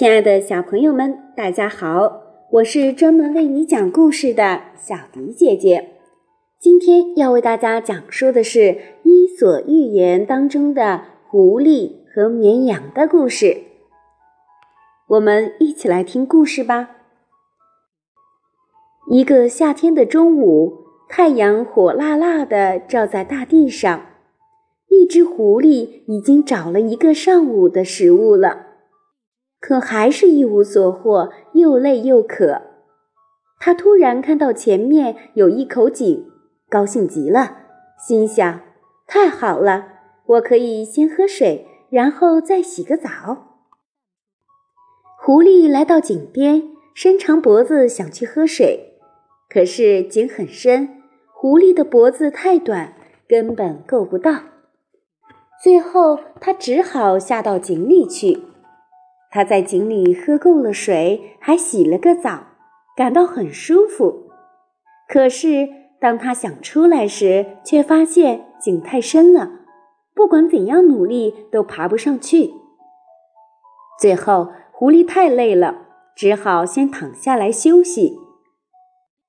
亲爱的小朋友们，大家好！我是专门为你讲故事的小迪姐姐。今天要为大家讲述的是《伊索寓言》当中的狐狸和绵羊的故事。我们一起来听故事吧。一个夏天的中午，太阳火辣辣的照在大地上，一只狐狸已经找了一个上午的食物了。可还是一无所获，又累又渴。他突然看到前面有一口井，高兴极了，心想：“太好了，我可以先喝水，然后再洗个澡。”狐狸来到井边，伸长脖子想去喝水，可是井很深，狐狸的脖子太短，根本够不到。最后，他只好下到井里去。他在井里喝够了水，还洗了个澡，感到很舒服。可是当他想出来时，却发现井太深了，不管怎样努力都爬不上去。最后，狐狸太累了，只好先躺下来休息。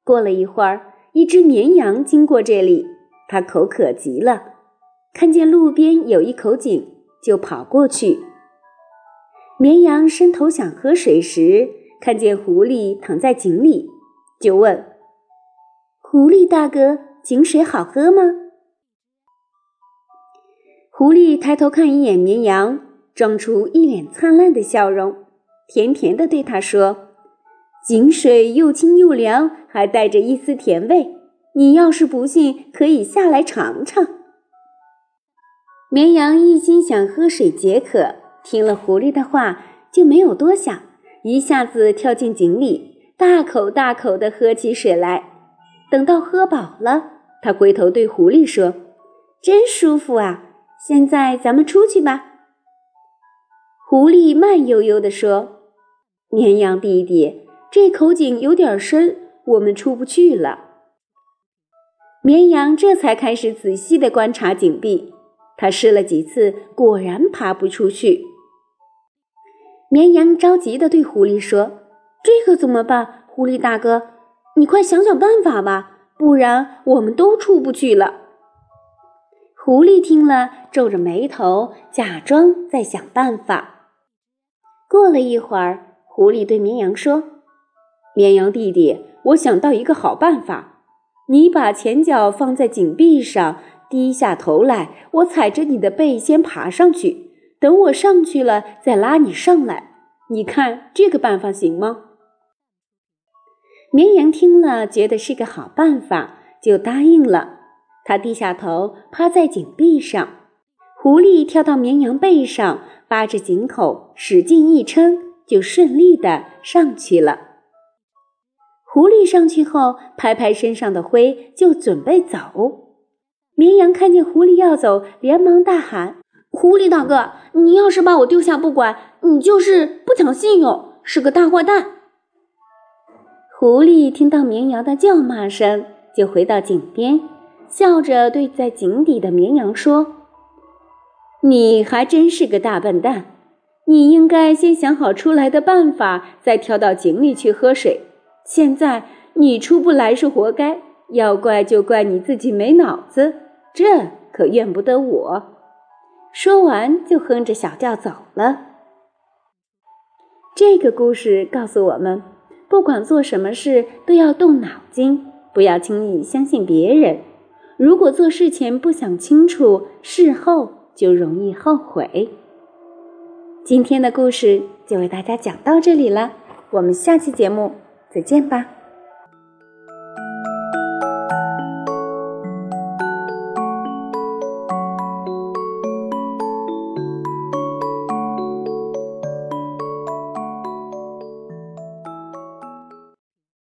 过了一会儿，一只绵羊经过这里，它口渴极了，看见路边有一口井，就跑过去。绵羊伸头想喝水时，看见狐狸躺在井里，就问：“狐狸大哥，井水好喝吗？”狐狸抬头看一眼绵羊，装出一脸灿烂的笑容，甜甜的对他说：“井水又清又凉，还带着一丝甜味。你要是不信，可以下来尝尝。”绵羊一心想喝水解渴。听了狐狸的话，就没有多想，一下子跳进井里，大口大口地喝起水来。等到喝饱了，他回头对狐狸说：“真舒服啊！现在咱们出去吧。”狐狸慢悠悠地说：“绵羊弟弟，这口井有点深，我们出不去了。”绵羊这才开始仔细地观察井壁，他试了几次，果然爬不出去。绵羊着急地对狐狸说：“这可怎么办？狐狸大哥，你快想想办法吧，不然我们都出不去了。”狐狸听了，皱着眉头，假装在想办法。过了一会儿，狐狸对绵羊说：“绵羊弟弟，我想到一个好办法，你把前脚放在井壁上，低下头来，我踩着你的背先爬上去。”等我上去了，再拉你上来。你看这个办法行吗？绵羊听了，觉得是个好办法，就答应了。他低下头，趴在井壁上。狐狸跳到绵羊背上，扒着井口，使劲一撑，就顺利的上去了。狐狸上去后，拍拍身上的灰，就准备走。绵羊看见狐狸要走，连忙大喊。狐狸大哥，你要是把我丢下不管，你就是不讲信用，是个大坏蛋。狐狸听到绵羊的叫骂声，就回到井边，笑着对在井底的绵羊说：“你还真是个大笨蛋，你应该先想好出来的办法，再跳到井里去喝水。现在你出不来是活该，要怪就怪你自己没脑子，这可怨不得我。”说完，就哼着小调走了。这个故事告诉我们，不管做什么事都要动脑筋，不要轻易相信别人。如果做事前不想清楚，事后就容易后悔。今天的故事就为大家讲到这里了，我们下期节目再见吧。